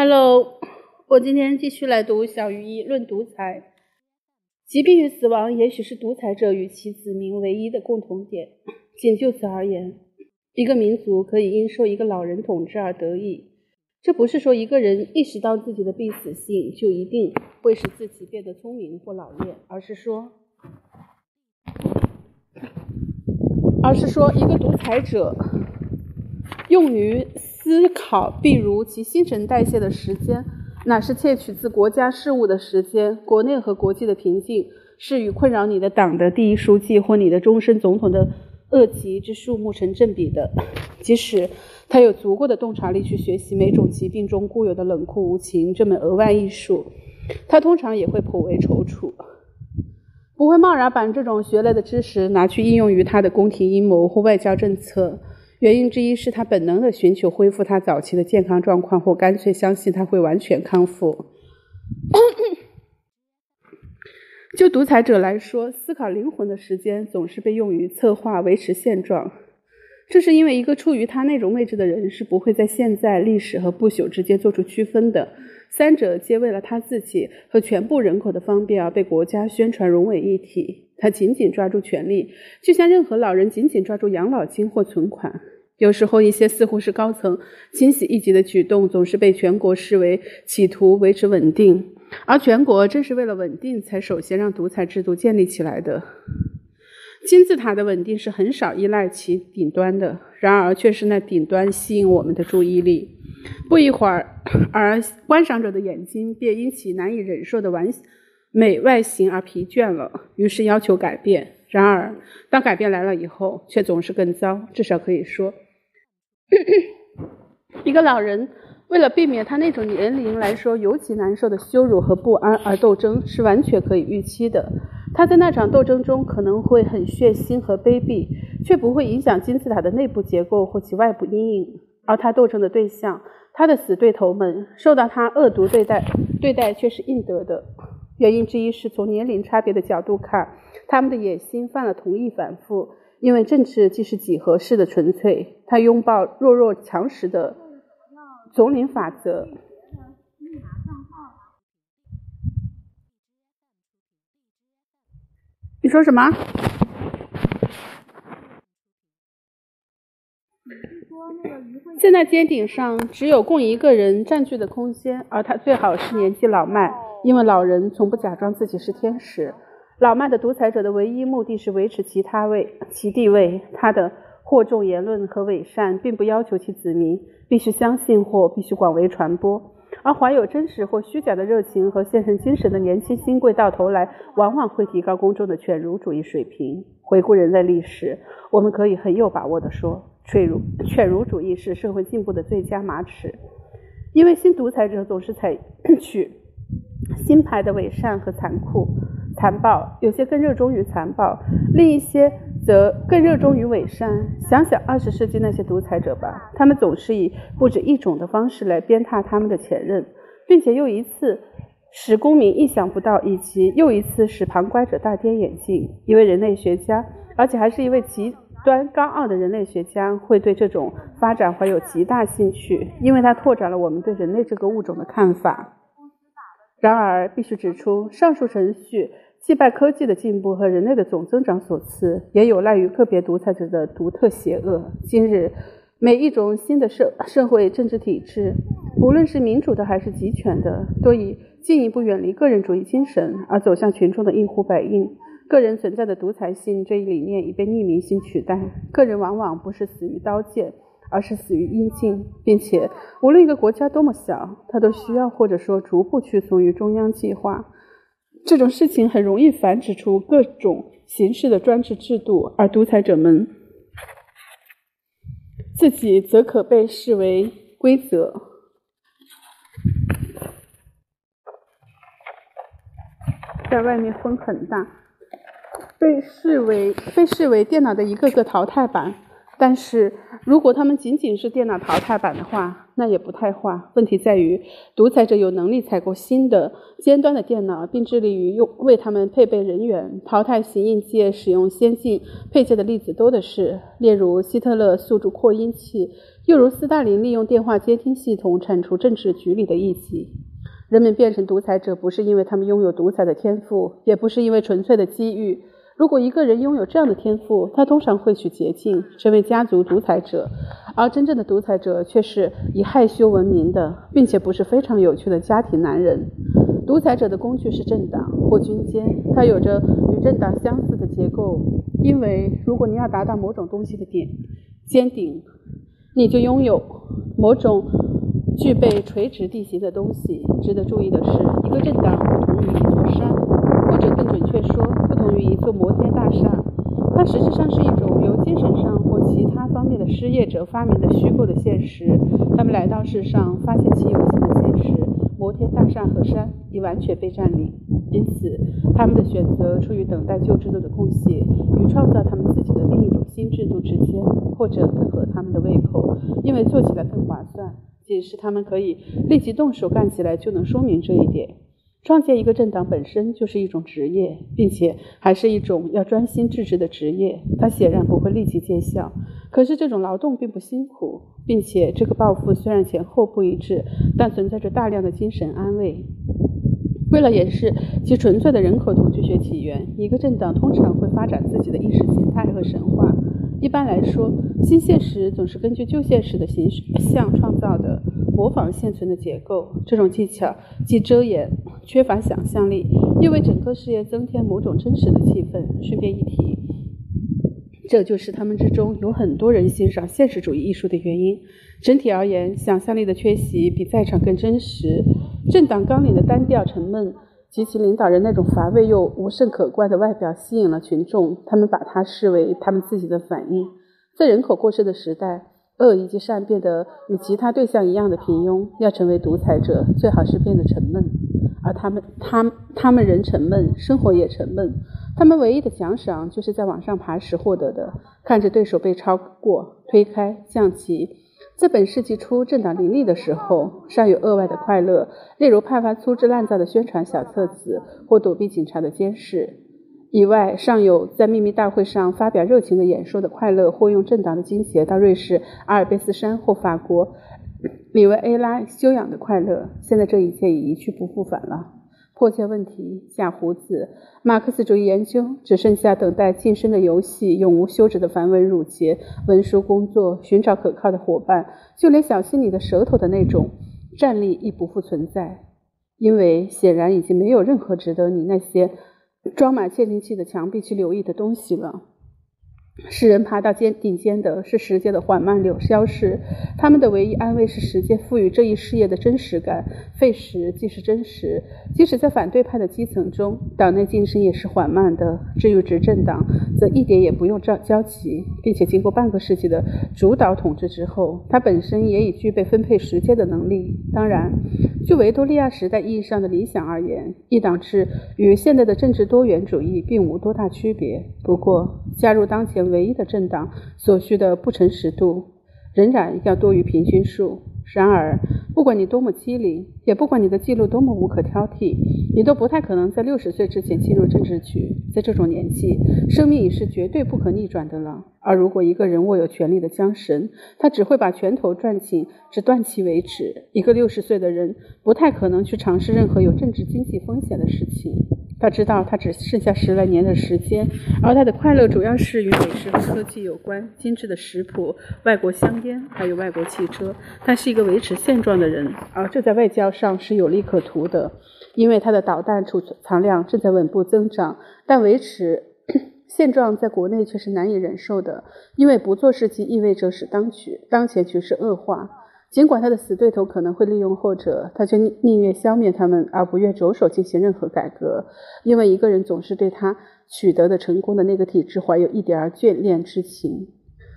Hello，我今天继续来读《小于一论独裁》。疾病与死亡也许是独裁者与其子民唯一的共同点。仅就此而言，一个民族可以因受一个老人统治而得意。这不是说一个人意识到自己的必死性就一定会使自己变得聪明或老练，而是说，而是说一个独裁者用于。思考，譬如其新陈代谢的时间，乃是窃取自国家事务的时间；国内和国际的平静，是与困扰你的党的第一书记或你的终身总统的恶疾之数目成正比的。即使他有足够的洞察力去学习每种疾病中固有的冷酷无情这门额外艺术，他通常也会颇为踌躇，不会贸然把这种学来的知识拿去应用于他的宫廷阴谋或外交政策。原因之一是他本能的寻求恢复他早期的健康状况，或干脆相信他会完全康复。就独裁者来说，思考灵魂的时间总是被用于策划维持现状。这是因为一个处于他那种位置的人是不会在现在、历史和不朽之间做出区分的。三者皆为了他自己和全部人口的方便而被国家宣传融为一体。他紧紧抓住权力，就像任何老人紧紧抓住养老金或存款。有时候，一些似乎是高层清洗一级的举动，总是被全国视为企图维持稳定，而全国正是为了稳定，才首先让独裁制度建立起来的。金字塔的稳定是很少依赖其顶端的，然而却是那顶端吸引我们的注意力。不一会儿，而观赏者的眼睛便因其难以忍受的完美外形而疲倦了，于是要求改变。然而，当改变来了以后，却总是更糟。至少可以说，一个老人为了避免他那种年龄来说尤其难受的羞辱和不安而斗争，是完全可以预期的。他在那场斗争中可能会很血腥和卑鄙，却不会影响金字塔的内部结构或其外部阴影。而他斗争的对象，他的死对头们，受到他恶毒对待，对待却是应得的。原因之一是从年龄差别的角度看，他们的野心犯了同一反复。因为政治既是几何式的纯粹，它拥抱弱肉强食的总领法则。你说什么？现在尖顶上，只有供一个人占据的空间，而他最好是年纪老迈，因为老人从不假装自己是天使。老迈的独裁者的唯一目的是维持其他位其地位。他的惑众言论和伪善，并不要求其子民必须相信或必须广为传播。而怀有真实或虚假的热情和献身精神的年轻新贵，到头来往往会提高公众的犬儒主义水平。回顾人类历史，我们可以很有把握地说，犬儒犬儒主义是社会进步的最佳马齿，因为新独裁者总是采取新派的伪善和残酷。残暴，有些更热衷于残暴，另一些则更热衷于伪善。想想二十世纪那些独裁者吧，他们总是以不止一种的方式来鞭挞他们的前任，并且又一次使公民意想不到，以及又一次使旁观者大跌眼镜。一位人类学家，而且还是一位极端高傲的人类学家，会对这种发展怀有极大兴趣，因为他拓展了我们对人类这个物种的看法。然而，必须指出，上述程序。既拜科技的进步和人类的总增长所赐，也有赖于个别独裁者的独特邪恶。今日，每一种新的社社会政治体制，无论是民主的还是集权的，都以进一步远离个人主义精神而走向群众的一呼百应。个人存在的独裁性这一理念已被匿名性取代。个人往往不是死于刀剑，而是死于阴茎，并且无论一个国家多么小，它都需要或者说逐步屈从于中央计划。这种事情很容易繁殖出各种形式的专制制度，而独裁者们自己则可被视为规则。在外面风很大，被视为被视为电脑的一个个淘汰版。但是如果他们仅仅是电脑淘汰版的话，那也不太坏。问题在于，独裁者有能力采购新的尖端的电脑，并致力于用为他们配备人员。淘汰型硬件使用先进配件的例子多的是，例如希特勒宿主扩音器，又如斯大林利用电话监听系统铲除政治局里的异己。人们变成独裁者，不是因为他们拥有独裁的天赋，也不是因为纯粹的机遇。如果一个人拥有这样的天赋，他通常会取捷径，成为家族独裁者；而真正的独裁者却是以害羞闻名的，并且不是非常有趣的家庭男人。独裁者的工具是政党或军监，它有着与政党相似的结构。因为如果你要达到某种东西的点尖顶，你就拥有某种具备垂直地形的东西。值得注意的是，一个政党不同于一座山，或者更准确说。于一座摩天大厦，它实际上是一种由精神上或其他方面的失业者发明的虚构的现实。他们来到世上，发现其有限的现实：摩天大厦和山已完全被占领。因此，他们的选择出于等待旧制度的空隙与创造他们自己的另一种新制度之间，或者更合他们的胃口，因为做起来更划算。仅是他们可以立即动手干起来，就能说明这一点。创建一个政党本身就是一种职业，并且还是一种要专心致志的职业。它显然不会立即见效，可是这种劳动并不辛苦，并且这个抱负虽然前后不一致，但存在着大量的精神安慰。为了掩饰其纯粹的人口统计学起源，一个政党通常会发展自己的意识形态和神话。一般来说，新现实总是根据旧现实的形象创造的。模仿现存的结构，这种技巧既遮掩、缺乏想象力，又为整个事业增添某种真实的气氛。顺便一提，这就是他们之中有很多人欣赏现实主义艺术的原因。整体而言，想象力的缺席比在场更真实。政党纲领的单调沉闷及其领导人那种乏味又无甚可观的外表吸引了群众，他们把它视为他们自己的反应。在人口过剩的时代。恶以及善变得与其他对象一样的平庸，要成为独裁者，最好是变得沉闷。而他们，他，他们人沉闷，生活也沉闷。他们唯一的奖赏就是在往上爬时获得的，看着对手被超过、推开、降级。在本世纪初政党林立的时候，尚有额外的快乐，例如派发粗制滥造的宣传小册子，或躲避警察的监视。以外，尚有在秘密大会上发表热情的演说的快乐，或用政党的金鞋到瑞士阿尔卑斯山或法国里维埃拉修养的快乐。现在这一切已一去不复返了。迫切问题：假胡子。马克思主义研究只剩下等待晋升的游戏，永无休止的繁文缛节、文书工作，寻找可靠的伙伴。就连小心你的舌头的那种站立亦不复存在，因为显然已经没有任何值得你那些。装满窃听器的墙壁去留意的东西了。使人爬到尖顶尖的是时间的缓慢流消逝，他们的唯一安慰是时间赋予这一事业的真实感。费时即是真实，即使在反对派的基层中，党内晋升也是缓慢的。至于执政党，则一点也不用交交集，并且经过半个世纪的主导统治之后，它本身也已具备分配时间的能力。当然，就维多利亚时代意义上的理想而言，一党制与现代的政治多元主义并无多大区别。不过，加入当前。唯一的政党所需的不诚实度仍然要多于平均数。然而，不管你多么机灵，也不管你的记录多么无可挑剔，你都不太可能在六十岁之前进入政治局。在这种年纪，生命已是绝对不可逆转的了。而如果一个人握有权力的缰绳，他只会把拳头攥紧，直断其为止。一个六十岁的人不太可能去尝试任何有政治经济风险的事情。他知道他只剩下十来年的时间，而他的快乐主要是与美食和科技有关，精致的食谱、外国香烟，还有外国汽车。他是一个维持现状的人，而这在外交上是有利可图的，因为他的导弹储藏量正在稳步增长。但维持 现状在国内却是难以忍受的，因为不做事情意味着使当局当前局势恶化。尽管他的死对头可能会利用后者，他却宁愿消灭他们，而不愿着手进行任何改革。因为一个人总是对他取得的成功的那个体制怀有一点儿眷恋之情。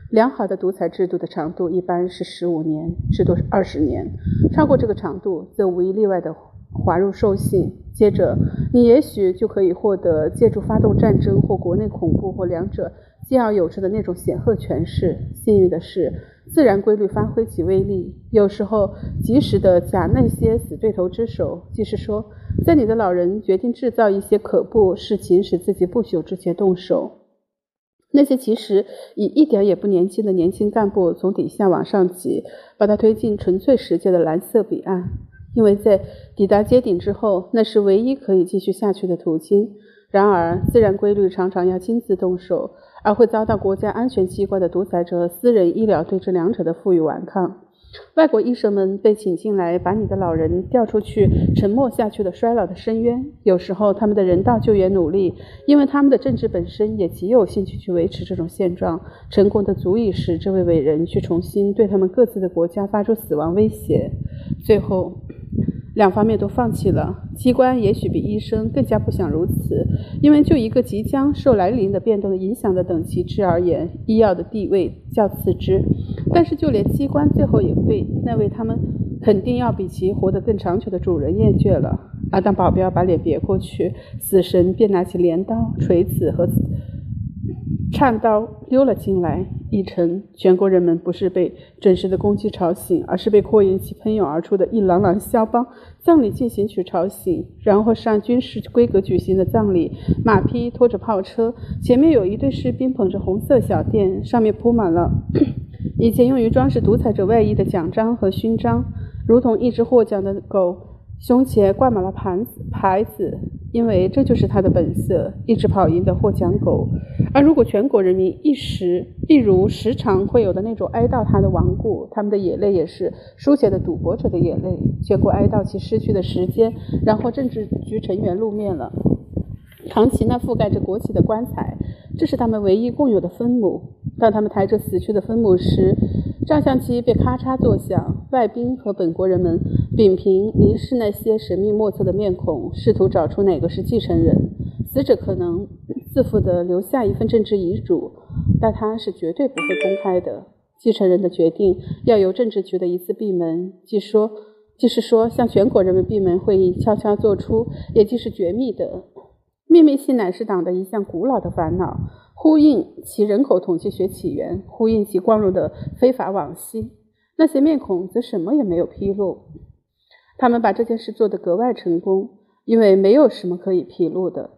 良好的独裁制度的长度一般是十五年，至多二十年。超过这个长度，则无一例外的滑入兽性。接着，你也许就可以获得借助发动战争或国内恐怖或两者。兼而有之的那种显赫权势。幸运的是，自然规律发挥其威力，有时候及时的夹那些死对头之手。即是说，在你的老人决定制造一些可怖事情使自己不朽之前动手。那些其实已一点也不年轻的年轻干部从底下往上挤，把他推进纯粹世界的蓝色彼岸，因为在抵达街顶之后，那是唯一可以继续下去的途径。然而，自然规律常常要亲自动手，而会遭到国家安全机关的独裁者私人医疗对这两者的负隅顽抗。外国医生们被请进来，把你的老人调出去沉没下去的衰老的深渊。有时候，他们的人道救援努力，因为他们的政治本身也极有兴趣去维持这种现状，成功的足以使这位伟人去重新对他们各自的国家发出死亡威胁。最后。两方面都放弃了。机关也许比医生更加不想如此，因为就一个即将受来临的变动的影响的等级制而言，医药的地位较次之。但是就连机关最后也对那位他们肯定要比其活得更长久的主人厌倦了。而当保镖把脸别过去，死神便拿起镰刀、锤子和。颤刀溜了进来，一晨全国人们不是被准时的公鸡吵醒，而是被扩音器喷涌而出的一朗朗肖邦葬礼进行曲吵醒。然后是按军事规格举行的葬礼，马匹拖着炮车，前面有一队士兵捧着红色小垫，上面铺满了 以前用于装饰独裁者外衣的奖章和勋章，如同一只获奖的狗。胸前挂满了盘子牌子，因为这就是他的本色，一只跑赢的获奖狗。而如果全国人民一时，例如时常会有的那种哀悼他的亡故，他们的眼泪也是书写的赌博者的眼泪，全国哀悼其失去的时间，然后政治局成员露面了，扛起那覆盖着国旗的棺材，这是他们唯一共有的分母。当他们抬着死去的分母时，照相机被咔嚓作响，外宾和本国人们屏屏凝视那些神秘莫测的面孔，试图找出哪个是继承人。死者可能自负地留下一份政治遗嘱，但他是绝对不会公开的。继承人的决定要由政治局的一次闭门，即说，即是说，向全国人民闭门会议悄悄做出，也即是绝密的。秘密性乃是党的一项古老的烦恼。呼应其人口统计学起源，呼应其光荣的非法往昔。那些面孔则什么也没有披露。他们把这件事做得格外成功，因为没有什么可以披露的。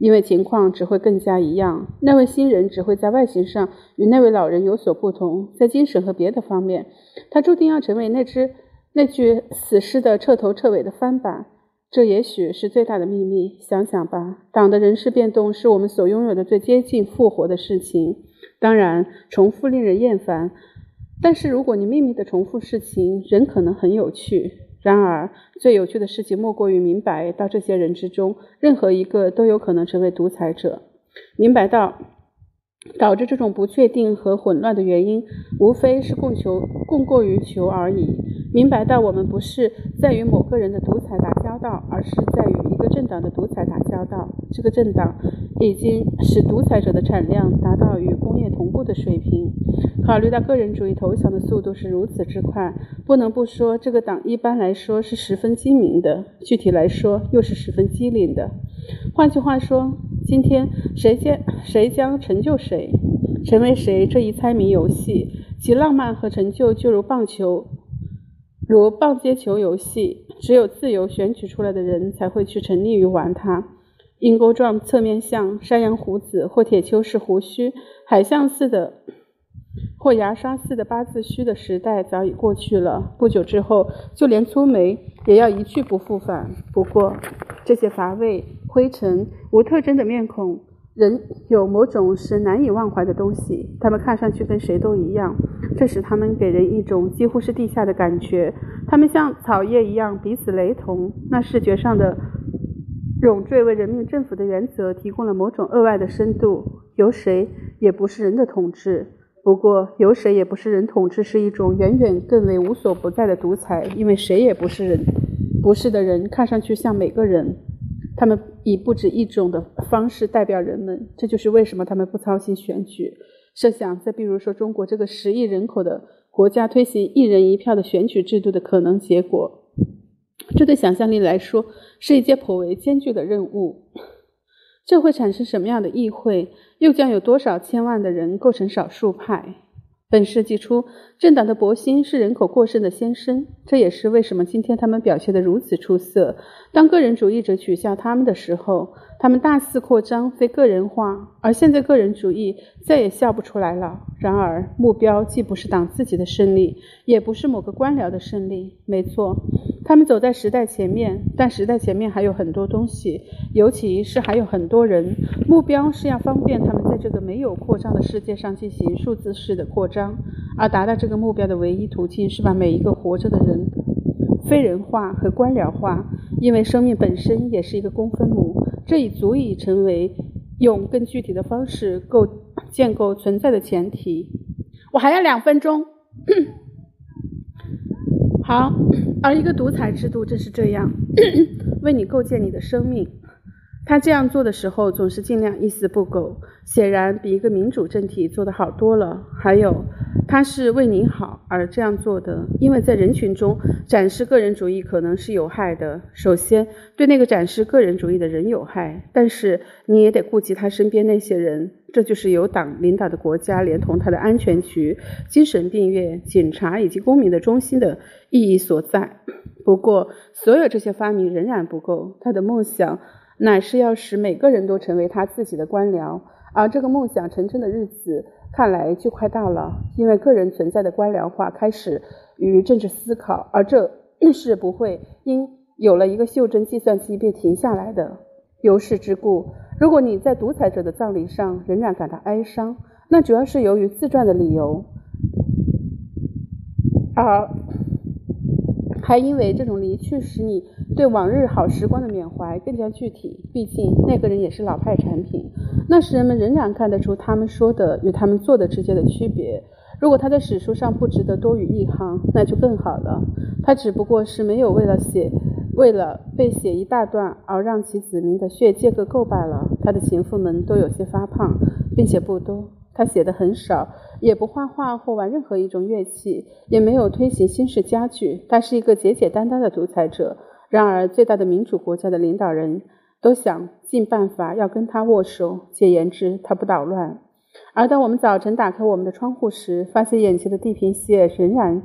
因为情况只会更加一样。那位新人只会在外形上与那位老人有所不同，在精神和别的方面，他注定要成为那只那具死尸的彻头彻尾的翻版。这也许是最大的秘密。想想吧，党的人事变动是我们所拥有的最接近复活的事情。当然，重复令人厌烦，但是如果你秘密的重复事情，仍可能很有趣。然而，最有趣的事情莫过于明白到这些人之中，任何一个都有可能成为独裁者。明白到导致这种不确定和混乱的原因，无非是供求供过于求而已。明白到我们不是在与某个人的独裁打交道，而是在与一个政党的独裁打交道。这个政党已经使独裁者的产量达到与工业同步的水平。考虑到个人主义投降的速度是如此之快，不能不说这个党一般来说是十分精明的，具体来说又是十分机灵的。换句话说，今天谁将谁将成就谁，成为谁这一猜谜游戏，其浪漫和成就就如棒球。如棒接球游戏，只有自由选取出来的人才会去沉溺于玩它。鹰钩状侧面像、山羊胡子或铁锹式胡须、海象似的或牙刷似的八字须的时代早已过去了。不久之后，就连粗眉也要一去不复返。不过，这些乏味、灰尘、无特征的面孔。人有某种是难以忘怀的东西，他们看上去跟谁都一样，这使他们给人一种几乎是地下的感觉。他们像草叶一样彼此雷同。那视觉上的冗赘为人民政府的原则提供了某种额外的深度。由谁也不是人的统治，不过由谁也不是人统治是一种远远更为无所不在的独裁，因为谁也不是人，不是的人看上去像每个人。他们以不止一种的方式代表人们，这就是为什么他们不操心选举。设想再比如说，中国这个十亿人口的国家推行一人一票的选举制度的可能结果，这对想象力来说是一件颇为艰巨的任务。这会产生什么样的议会？又将有多少千万的人构成少数派？本世纪初，政党的博兴是人口过剩的先声，这也是为什么今天他们表现得如此出色。当个人主义者取笑他们的时候，他们大肆扩张非个人化，而现在个人主义再也笑不出来了。然而，目标既不是党自己的胜利，也不是某个官僚的胜利。没错，他们走在时代前面，但时代前面还有很多东西，尤其是还有很多人。目标是要方便他们在这个没有扩张的世界上进行数字式的扩张，而达到这个目标的唯一途径是把每一个活着的人非人化和官僚化，因为生命本身也是一个公分母。这已足以成为用更具体的方式构建构存在的前提。我还要两分钟。好，而一个独裁制度正是这样，为你构建你的生命。他这样做的时候，总是尽量一丝不苟，显然比一个民主政体做得好多了。还有。他是为您好而这样做的，因为在人群中展示个人主义可能是有害的。首先，对那个展示个人主义的人有害，但是你也得顾及他身边那些人。这就是由党领导的国家，连同他的安全局、精神病院、警察以及公民的中心的意义所在。不过，所有这些发明仍然不够。他的梦想乃是要使每个人都成为他自己的官僚，而这个梦想成真的日子。看来就快到了，因为个人存在的官僚化开始与政治思考，而这 是不会因有了一个袖珍计算机便停下来的。由是之故，如果你在独裁者的葬礼上仍然感到哀伤，那主要是由于自传的理由，而还因为这种离去使你对往日好时光的缅怀更加具体。毕竟那个人也是老派产品。那时人们仍然看得出他们说的与他们做的之间的区别。如果他在史书上不值得多于一行，那就更好了。他只不过是没有为了写，为了被写一大段而让其子民的血借个够罢了。他的情妇们都有些发胖，并且不多。他写的很少，也不画画或玩任何一种乐器，也没有推行新式家具。他是一个简简单单的独裁者。然而，最大的民主国家的领导人。都想尽办法要跟他握手，简言之，他不捣乱。而当我们早晨打开我们的窗户时，发现眼前的地平线仍然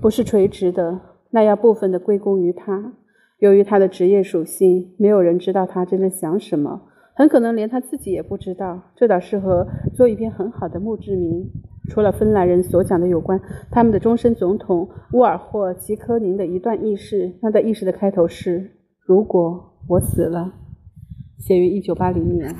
不是垂直的，那要部分的归功于他。由于他的职业属性，没有人知道他真正想什么，很可能连他自己也不知道。这倒适合做一篇很好的墓志铭。除了芬兰人所讲的有关他们的终身总统乌尔霍·吉科宁的一段轶事，那段轶事的开头是：如果。我死了，写于一九八零年。